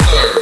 Walk